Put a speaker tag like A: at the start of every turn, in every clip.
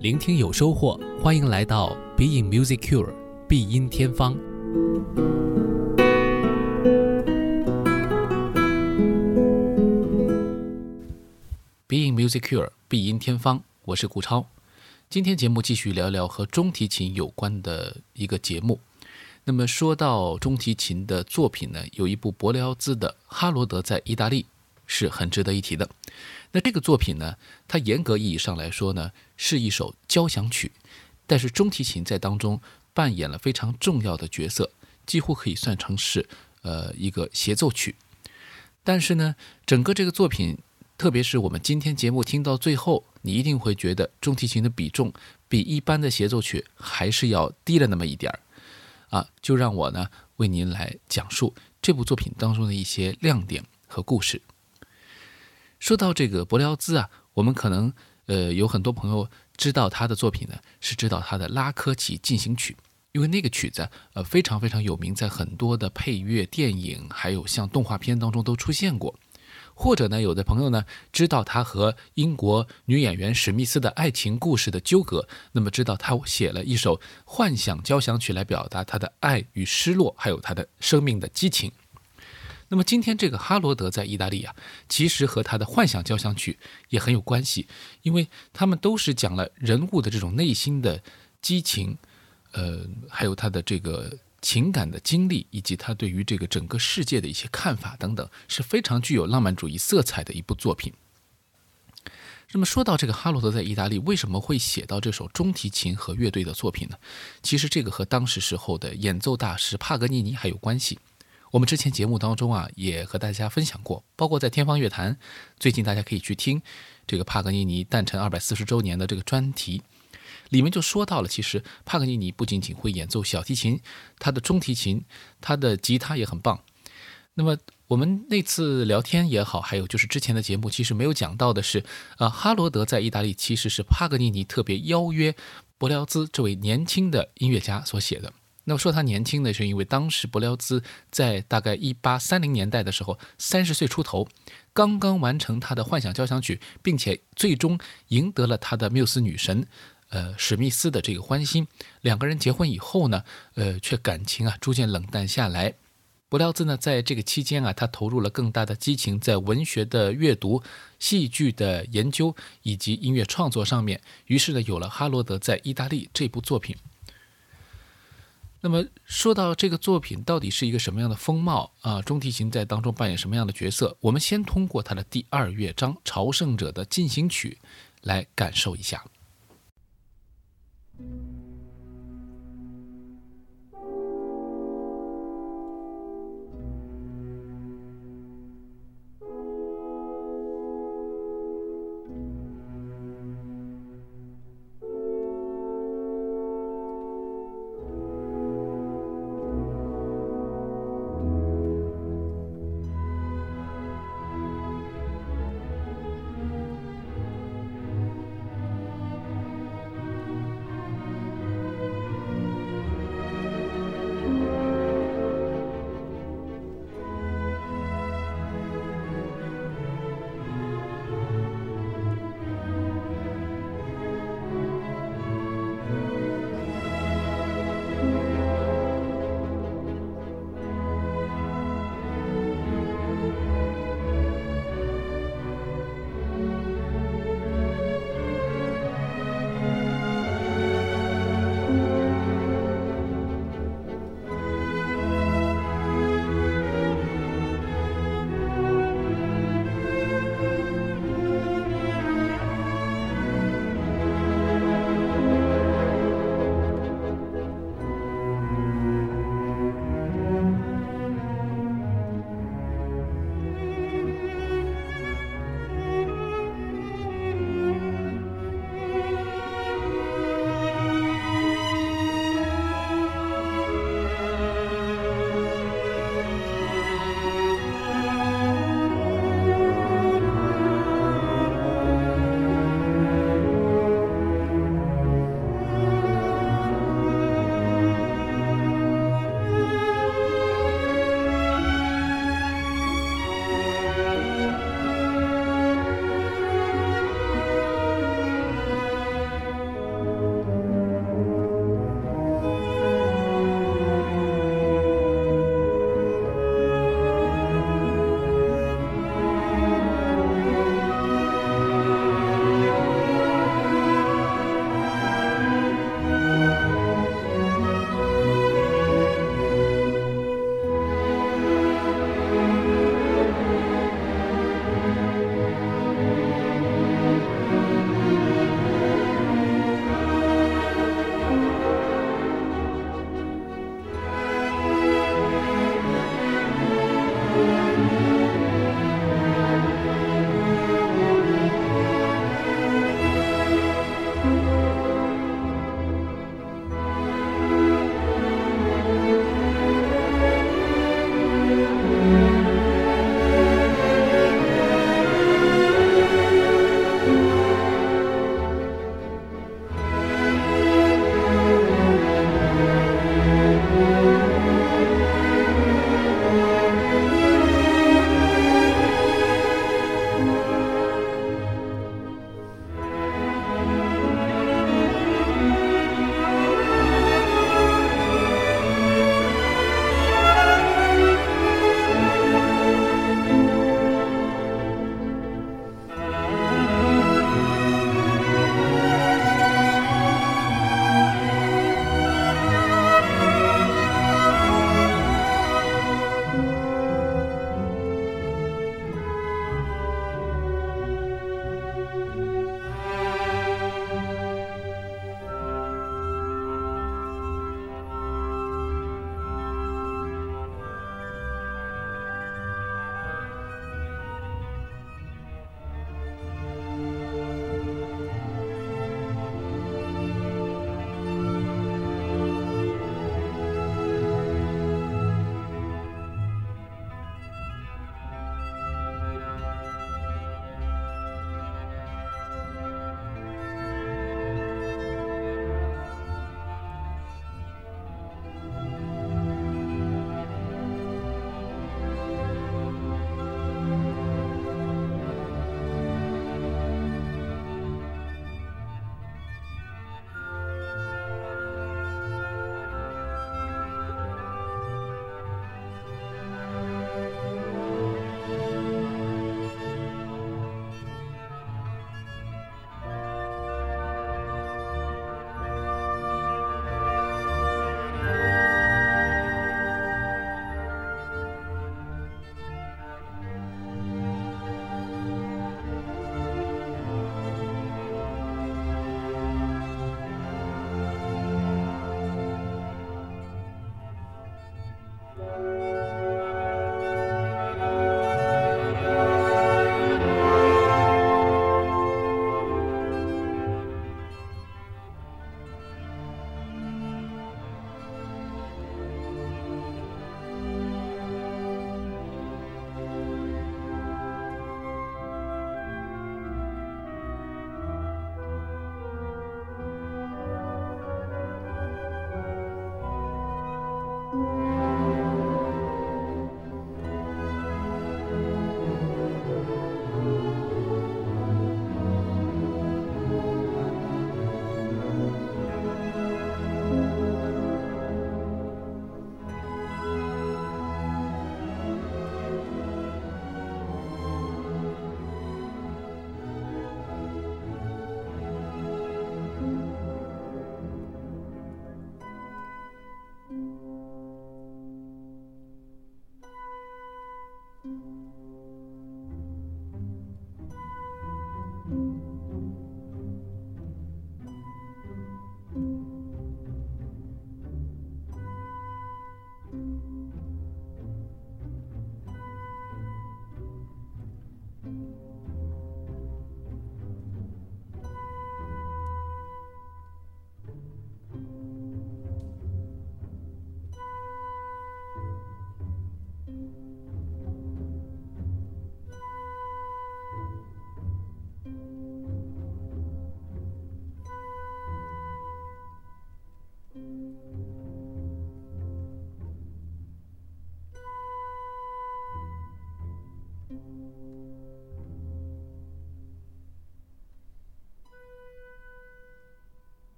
A: 聆听有收获，欢迎来到 Being Musicure 必音天方。Being Music Cure 必音天方，我是顾超。今天节目继续聊聊和中提琴有关的一个节目。那么说到中提琴的作品呢，有一部伯辽兹的《哈罗德在意大利》是很值得一提的。那这个作品呢，它严格意义上来说呢，是一首交响曲，但是中提琴在当中扮演了非常重要的角色，几乎可以算成是呃一个协奏曲。但是呢，整个这个作品。特别是我们今天节目听到最后，你一定会觉得中提琴的比重比一般的协奏曲还是要低了那么一点儿，啊，就让我呢为您来讲述这部作品当中的一些亮点和故事。说到这个伯辽兹啊，我们可能呃有很多朋友知道他的作品呢，是知道他的拉科奇进行曲，因为那个曲子呃非常非常有名，在很多的配乐、电影还有像动画片当中都出现过。或者呢，有的朋友呢知道他和英国女演员史密斯的爱情故事的纠葛，那么知道他写了一首幻想交响曲来表达他的爱与失落，还有他的生命的激情。那么今天这个哈罗德在意大利啊，其实和他的幻想交响曲也很有关系，因为他们都是讲了人物的这种内心的激情，呃，还有他的这个。情感的经历以及他对于这个整个世界的一些看法等等，是非常具有浪漫主义色彩的一部作品。那么说到这个哈罗德在意大利为什么会写到这首中提琴和乐队的作品呢？其实这个和当时时候的演奏大师帕格尼尼还有关系。我们之前节目当中啊也和大家分享过，包括在天方乐坛，最近大家可以去听这个帕格尼尼诞辰二百四十周年的这个专题。里面就说到了，其实帕格尼尼不仅仅会演奏小提琴，他的中提琴、他的吉他也很棒。那么我们那次聊天也好，还有就是之前的节目，其实没有讲到的是，啊，哈罗德在意大利其实是帕格尼尼特别邀约伯辽兹这位年轻的音乐家所写的。那么说他年轻呢，是因为当时伯辽兹在大概一八三零年代的时候，三十岁出头，刚刚完成他的幻想交响曲，并且最终赢得了他的缪斯女神。呃，史密斯的这个欢心，两个人结婚以后呢，呃，却感情啊逐渐冷淡下来。伯辽兹呢，在这个期间啊，他投入了更大的激情在文学的阅读、戏剧的研究以及音乐创作上面，于是呢，有了《哈罗德在意大利》这部作品。那么说到这个作品到底是一个什么样的风貌啊？中提琴在当中扮演什么样的角色？我们先通过它的第二乐章《朝圣者的进行曲》来感受一下。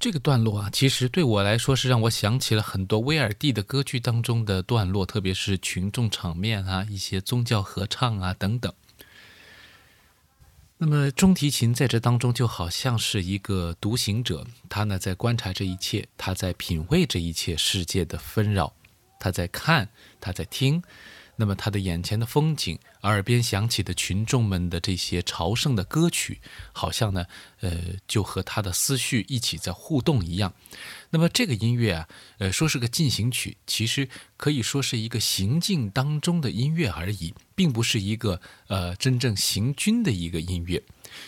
A: 这个段落啊，其实对我来说是让我想起了很多威尔第的歌剧当中的段落，特别是群众场面啊，一些宗教合唱啊等等。那么中提琴在这当中就好像是一个独行者，他呢在观察这一切，他在品味这一切世界的纷扰，他在看，他在听。那么他的眼前的风景，耳边响起的群众们的这些朝圣的歌曲，好像呢，呃，就和他的思绪一起在互动一样。那么这个音乐啊，呃，说是个进行曲，其实可以说是一个行进当中的音乐而已，并不是一个呃真正行军的一个音乐。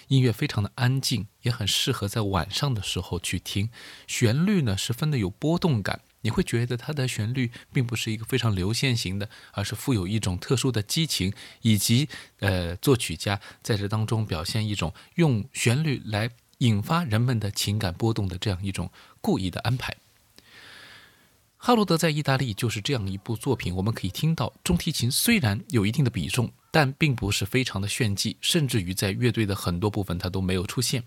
A: 音乐非常的安静，也很适合在晚上的时候去听。旋律呢，十分的有波动感。你会觉得它的旋律并不是一个非常流线型的，而是富有一种特殊的激情，以及呃，作曲家在这当中表现一种用旋律来引发人们的情感波动的这样一种故意的安排。哈罗德在意大利就是这样一部作品，我们可以听到中提琴虽然有一定的比重，但并不是非常的炫技，甚至于在乐队的很多部分它都没有出现。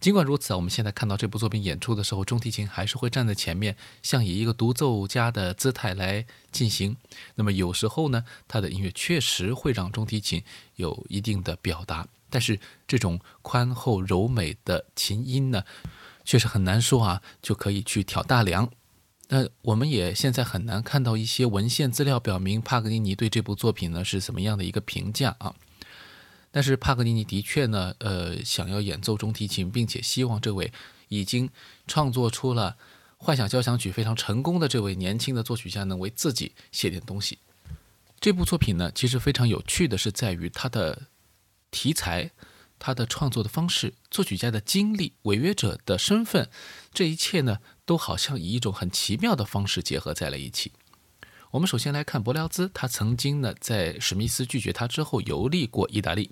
A: 尽管如此啊，我们现在看到这部作品演出的时候，中提琴还是会站在前面，像以一个独奏家的姿态来进行。那么有时候呢，他的音乐确实会让中提琴有一定的表达，但是这种宽厚柔美的琴音呢，确实很难说啊，就可以去挑大梁。那我们也现在很难看到一些文献资料表明帕格尼尼对这部作品呢是怎么样的一个评价啊。但是帕格尼尼的确呢，呃，想要演奏中提琴，并且希望这位已经创作出了《幻想交响曲》非常成功的这位年轻的作曲家，能为自己写点东西。这部作品呢，其实非常有趣的是在于它的题材、它的创作的方式、作曲家的经历、违约者的身份，这一切呢，都好像以一种很奇妙的方式结合在了一起。我们首先来看柏辽兹，他曾经呢在史密斯拒绝他之后游历过意大利。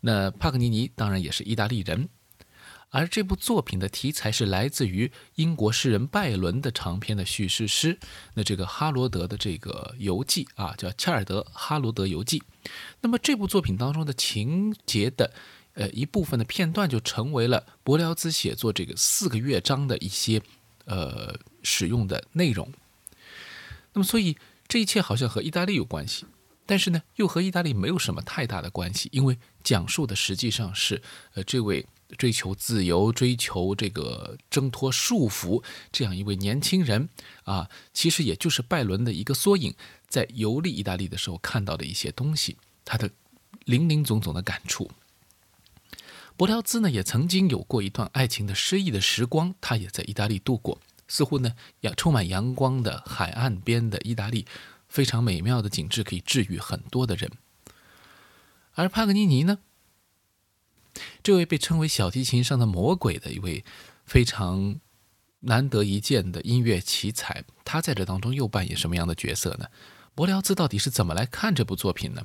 A: 那帕格尼尼当然也是意大利人，而这部作品的题材是来自于英国诗人拜伦的长篇的叙事诗。那这个哈罗德的这个游记啊，叫《切尔德哈罗德游记》。那么这部作品当中的情节的呃一部分的片段，就成为了柏辽兹写作这个四个乐章的一些呃使用的内容。那么所以这一切好像和意大利有关系。但是呢，又和意大利没有什么太大的关系，因为讲述的实际上是，呃，这位追求自由、追求这个挣脱束缚这样一位年轻人啊，其实也就是拜伦的一个缩影，在游历意大利的时候看到的一些东西，他的林林总总的感触。柏辽兹呢，也曾经有过一段爱情的失意的时光，他也在意大利度过，似乎呢，阳充满阳光的海岸边的意大利。非常美妙的景致可以治愈很多的人，而帕格尼尼呢，这位被称为小提琴上的魔鬼的一位非常难得一见的音乐奇才，他在这当中又扮演什么样的角色呢？柏辽兹到底是怎么来看这部作品呢？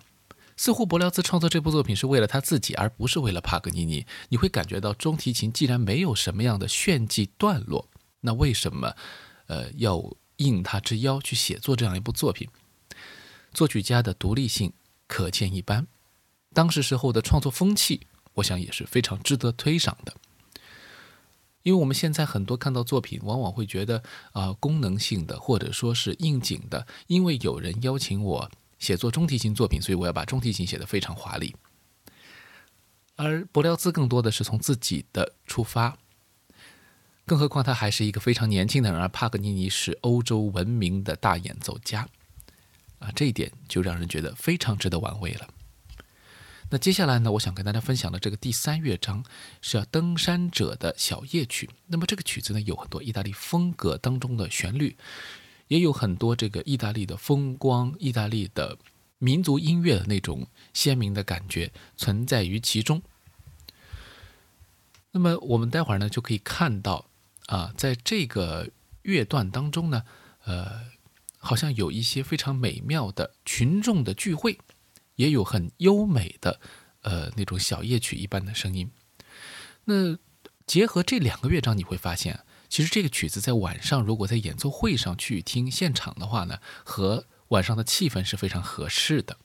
A: 似乎柏辽兹创作这部作品是为了他自己，而不是为了帕格尼尼。你会感觉到中提琴既然没有什么样的炫技段落，那为什么，呃，要？应他之邀去写作这样一部作品，作曲家的独立性可见一斑。当时时候的创作风气，我想也是非常值得推赏的。因为我们现在很多看到作品，往往会觉得啊，功能性的或者说是应景的，因为有人邀请我写作中提琴作品，所以我要把中提琴写得非常华丽。而柏辽兹更多的是从自己的出发。更何况他还是一个非常年轻的人，而帕格尼尼是欧洲闻名的大演奏家，啊，这一点就让人觉得非常值得玩味了。那接下来呢，我想跟大家分享的这个第三乐章是要登山者的小夜曲。那么这个曲子呢，有很多意大利风格当中的旋律，也有很多这个意大利的风光、意大利的民族音乐的那种鲜明的感觉存在于其中。那么我们待会儿呢就可以看到。啊，在这个乐段当中呢，呃，好像有一些非常美妙的群众的聚会，也有很优美的，呃，那种小夜曲一般的声音。那结合这两个乐章，你会发现，其实这个曲子在晚上如果在演奏会上去听现场的话呢，和晚上的气氛是非常合适的。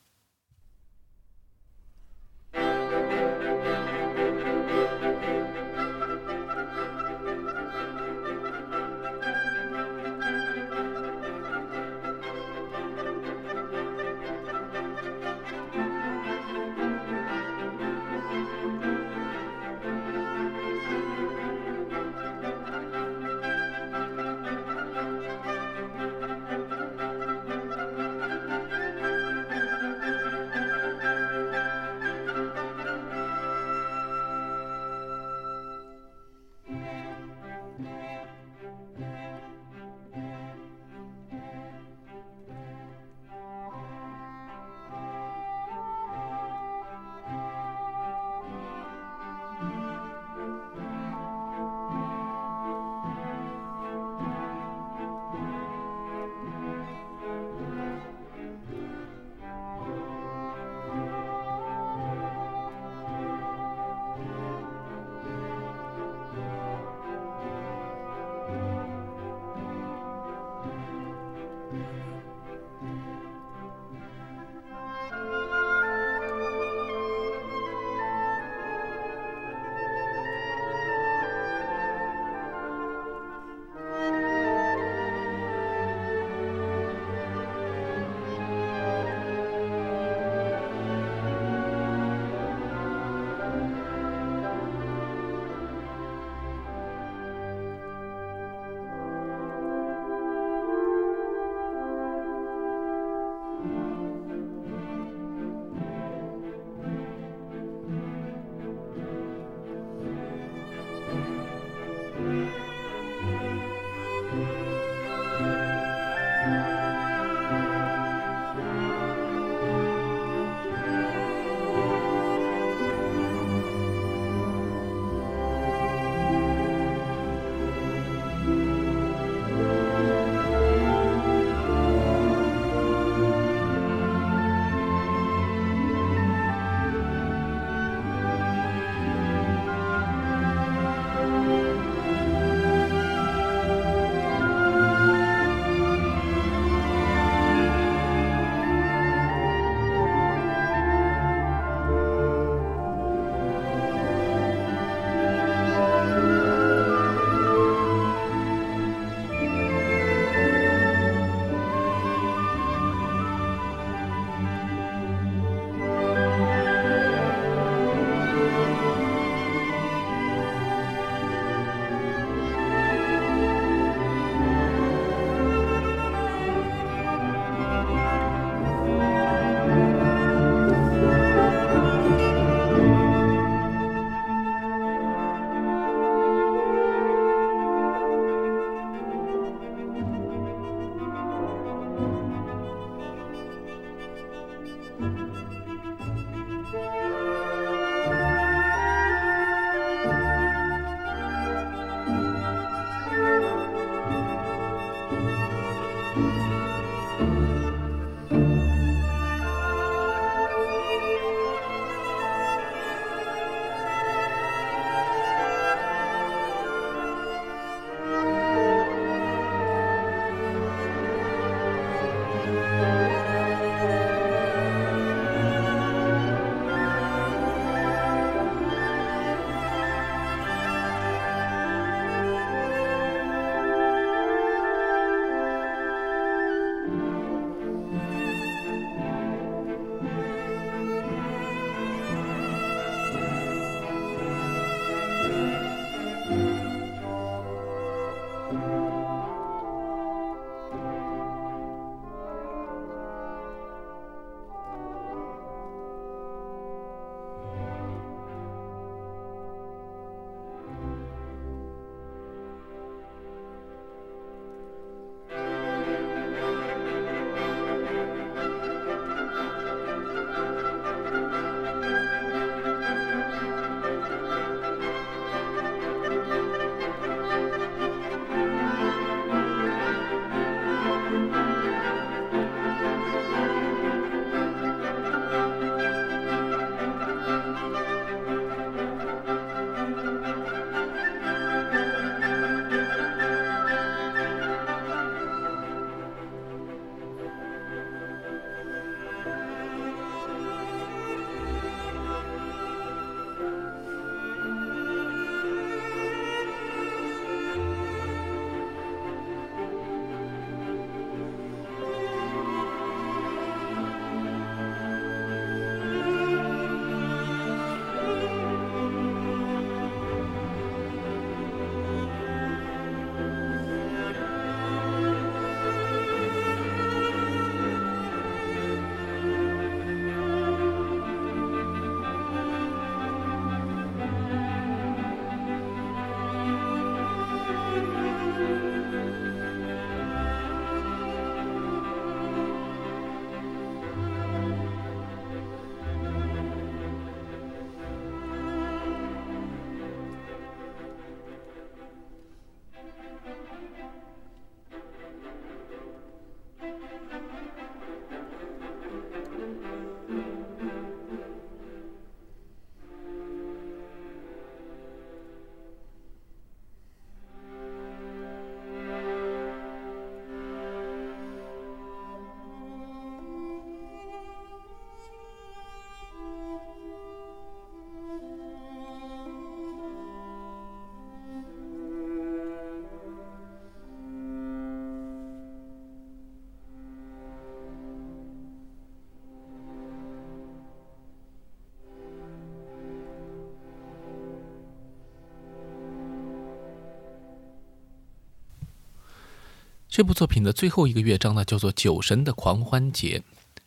A: 这部作品的最后一个乐章呢，叫做《酒神的狂欢节》。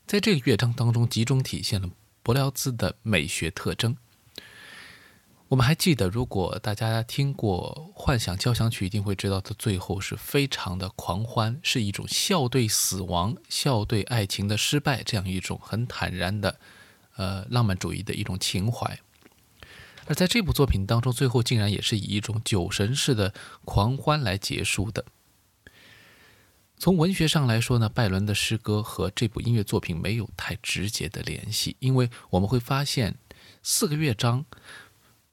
A: 在这个乐章当中，集中体现了伯辽兹的美学特征。我们还记得，如果大家听过《幻想交响曲》，一定会知道，它最后是非常的狂欢，是一种笑对死亡、笑对爱情的失败这样一种很坦然的，呃，浪漫主义的一种情怀。而在这部作品当中，最后竟然也是以一种酒神式的狂欢来结束的。从文学上来说呢，拜伦的诗歌和这部音乐作品没有太直接的联系，因为我们会发现四个乐章。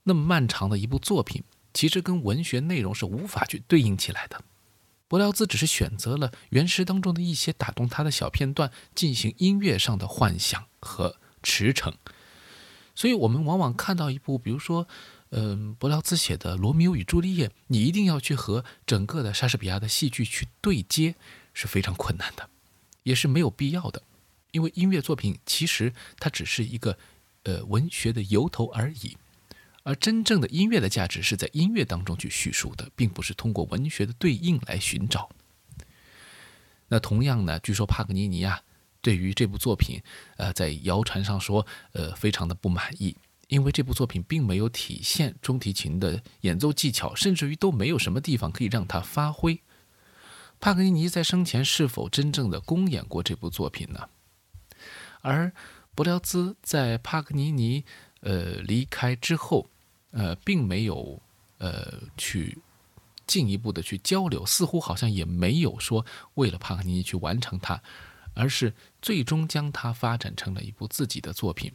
A: 那么漫长的一部作品，其实跟文学内容是无法去对应起来的。柏辽兹只是选择了原诗当中的一些打动他的小片段，进行音乐上的幻想和驰骋。所以，我们往往看到一部，比如说，嗯，柏辽兹写的《罗密欧与朱丽叶》，你一定要去和整个的莎士比亚的戏剧去对接，是非常困难的，也是没有必要的。因为音乐作品其实它只是一个，呃，文学的由头而已。而真正的音乐的价值是在音乐当中去叙述的，并不是通过文学的对应来寻找。那同样呢，据说帕格尼尼啊，对于这部作品，呃，在谣传上说，呃，非常的不满意，因为这部作品并没有体现中提琴的演奏技巧，甚至于都没有什么地方可以让他发挥。帕格尼尼在生前是否真正的公演过这部作品呢？而柏辽兹在帕格尼尼。呃，离开之后，呃，并没有呃去进一步的去交流，似乎好像也没有说为了帕格尼尼去完成它，而是最终将它发展成了一部自己的作品。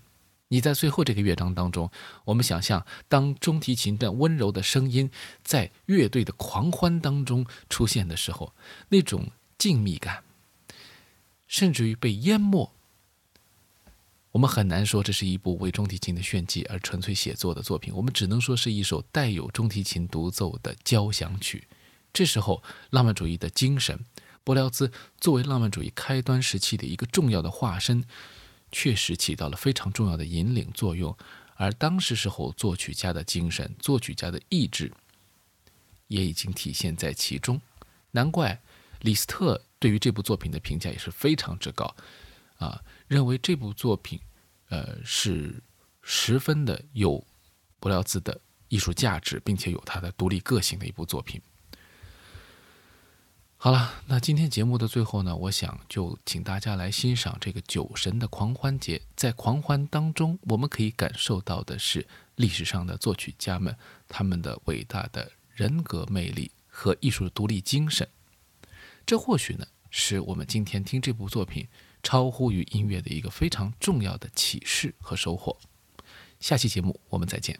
A: 你在最后这个乐章当中，我们想象当中提琴的温柔的声音在乐队的狂欢当中出现的时候，那种静谧感，甚至于被淹没。我们很难说这是一部为中提琴的炫技而纯粹写作的作品，我们只能说是一首带有中提琴独奏的交响曲。这时候，浪漫主义的精神，柏辽兹作为浪漫主义开端时期的一个重要的化身，确实起到了非常重要的引领作用。而当时时候作曲家的精神、作曲家的意志，也已经体现在其中。难怪李斯特对于这部作品的评价也是非常之高，啊。认为这部作品，呃，是十分的有柏辽兹的艺术价值，并且有它的独立个性的一部作品。好了，那今天节目的最后呢，我想就请大家来欣赏这个酒神的狂欢节。在狂欢当中，我们可以感受到的是历史上的作曲家们他们的伟大的人格魅力和艺术的独立精神。这或许呢，是我们今天听这部作品。超乎于音乐的一个非常重要的启示和收获。下期节目我们再见。